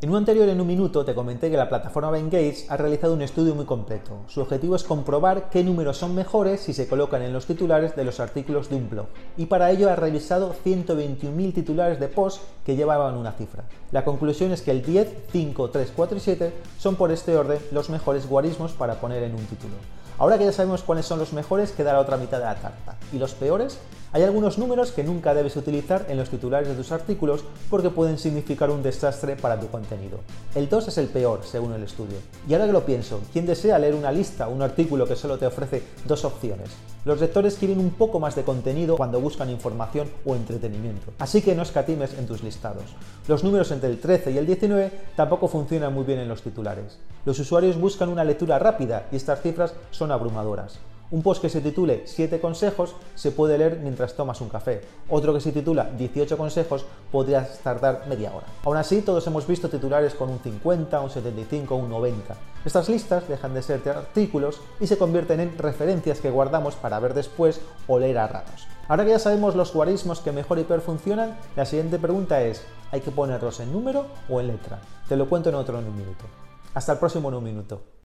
En un anterior en un minuto te comenté que la plataforma Ben Gates ha realizado un estudio muy completo. Su objetivo es comprobar qué números son mejores si se colocan en los titulares de los artículos de un blog. Y para ello ha revisado 121.000 titulares de post que llevaban una cifra. La conclusión es que el 10, 5, 3, 4 y 7 son por este orden los mejores guarismos para poner en un título. Ahora que ya sabemos cuáles son los mejores, queda la otra mitad de la tarta. ¿Y los peores? Hay algunos números que nunca debes utilizar en los titulares de tus artículos porque pueden significar un desastre para tu contenido. El 2 es el peor, según el estudio. Y ahora que lo pienso, ¿quién desea leer una lista un artículo que solo te ofrece dos opciones? Los lectores quieren un poco más de contenido cuando buscan información o entretenimiento. Así que no escatimes en tus listados. Los números entre el 13 y el 19 tampoco funcionan muy bien en los titulares. Los usuarios buscan una lectura rápida y estas cifras son abrumadoras. Un post que se titule 7 consejos se puede leer mientras tomas un café. Otro que se titula 18 consejos podrías tardar media hora. Aún así, todos hemos visto titulares con un 50, un 75, un 90. Estas listas dejan de ser artículos y se convierten en referencias que guardamos para ver después o leer a ratos. Ahora que ya sabemos los guarismos que mejor y peor funcionan, la siguiente pregunta es, ¿hay que ponerlos en número o en letra? Te lo cuento en otro en un minuto. Hasta el próximo en un minuto.